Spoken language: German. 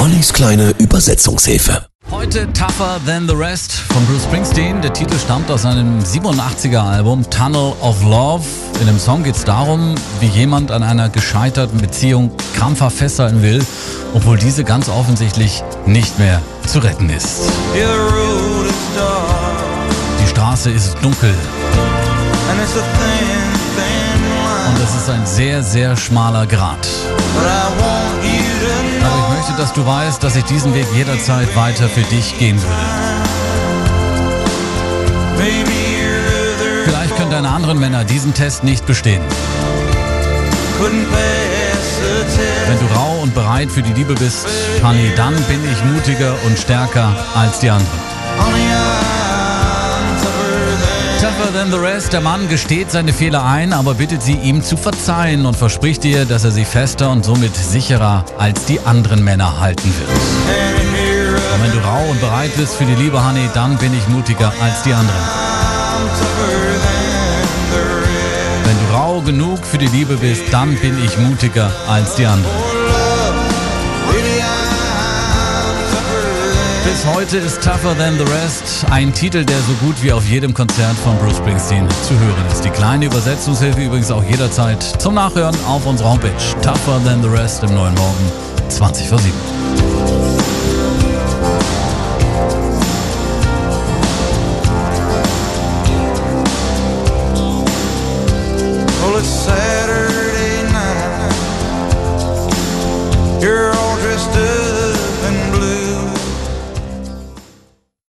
Ollis kleine Übersetzungshilfe. Heute Tougher Than the Rest von Bruce Springsteen. Der Titel stammt aus seinem 87er Album Tunnel of Love. In dem Song geht es darum, wie jemand an einer gescheiterten Beziehung krampfhaft festhalten will, obwohl diese ganz offensichtlich nicht mehr zu retten ist. Die Straße ist dunkel und es ist ein sehr, sehr schmaler Grat. Möchte, dass du weißt, dass ich diesen Weg jederzeit weiter für dich gehen würde. Vielleicht können deine anderen Männer diesen Test nicht bestehen. Wenn du rau und bereit für die Liebe bist, Honey, dann bin ich mutiger und stärker als die anderen. Tougher than the rest. Der Mann gesteht seine Fehler ein, aber bittet sie, ihm zu verzeihen und verspricht ihr, dass er sie fester und somit sicherer als die anderen Männer halten wird. Und wenn du rau und bereit bist für die Liebe, Honey, dann bin ich mutiger als die anderen. Wenn du rau genug für die Liebe bist, dann bin ich mutiger als die anderen. Songs. Heute ist Tougher Than the Rest. Ein Titel, der so gut wie auf jedem Konzert von Bruce Springsteen zu hören ist. Die kleine Übersetzungshilfe übrigens auch jederzeit zum Nachhören auf unserer Homepage. Tougher Than the Rest im neuen Morgen, 20 vor 7. Well, it's Saturday night. You're all dressed up.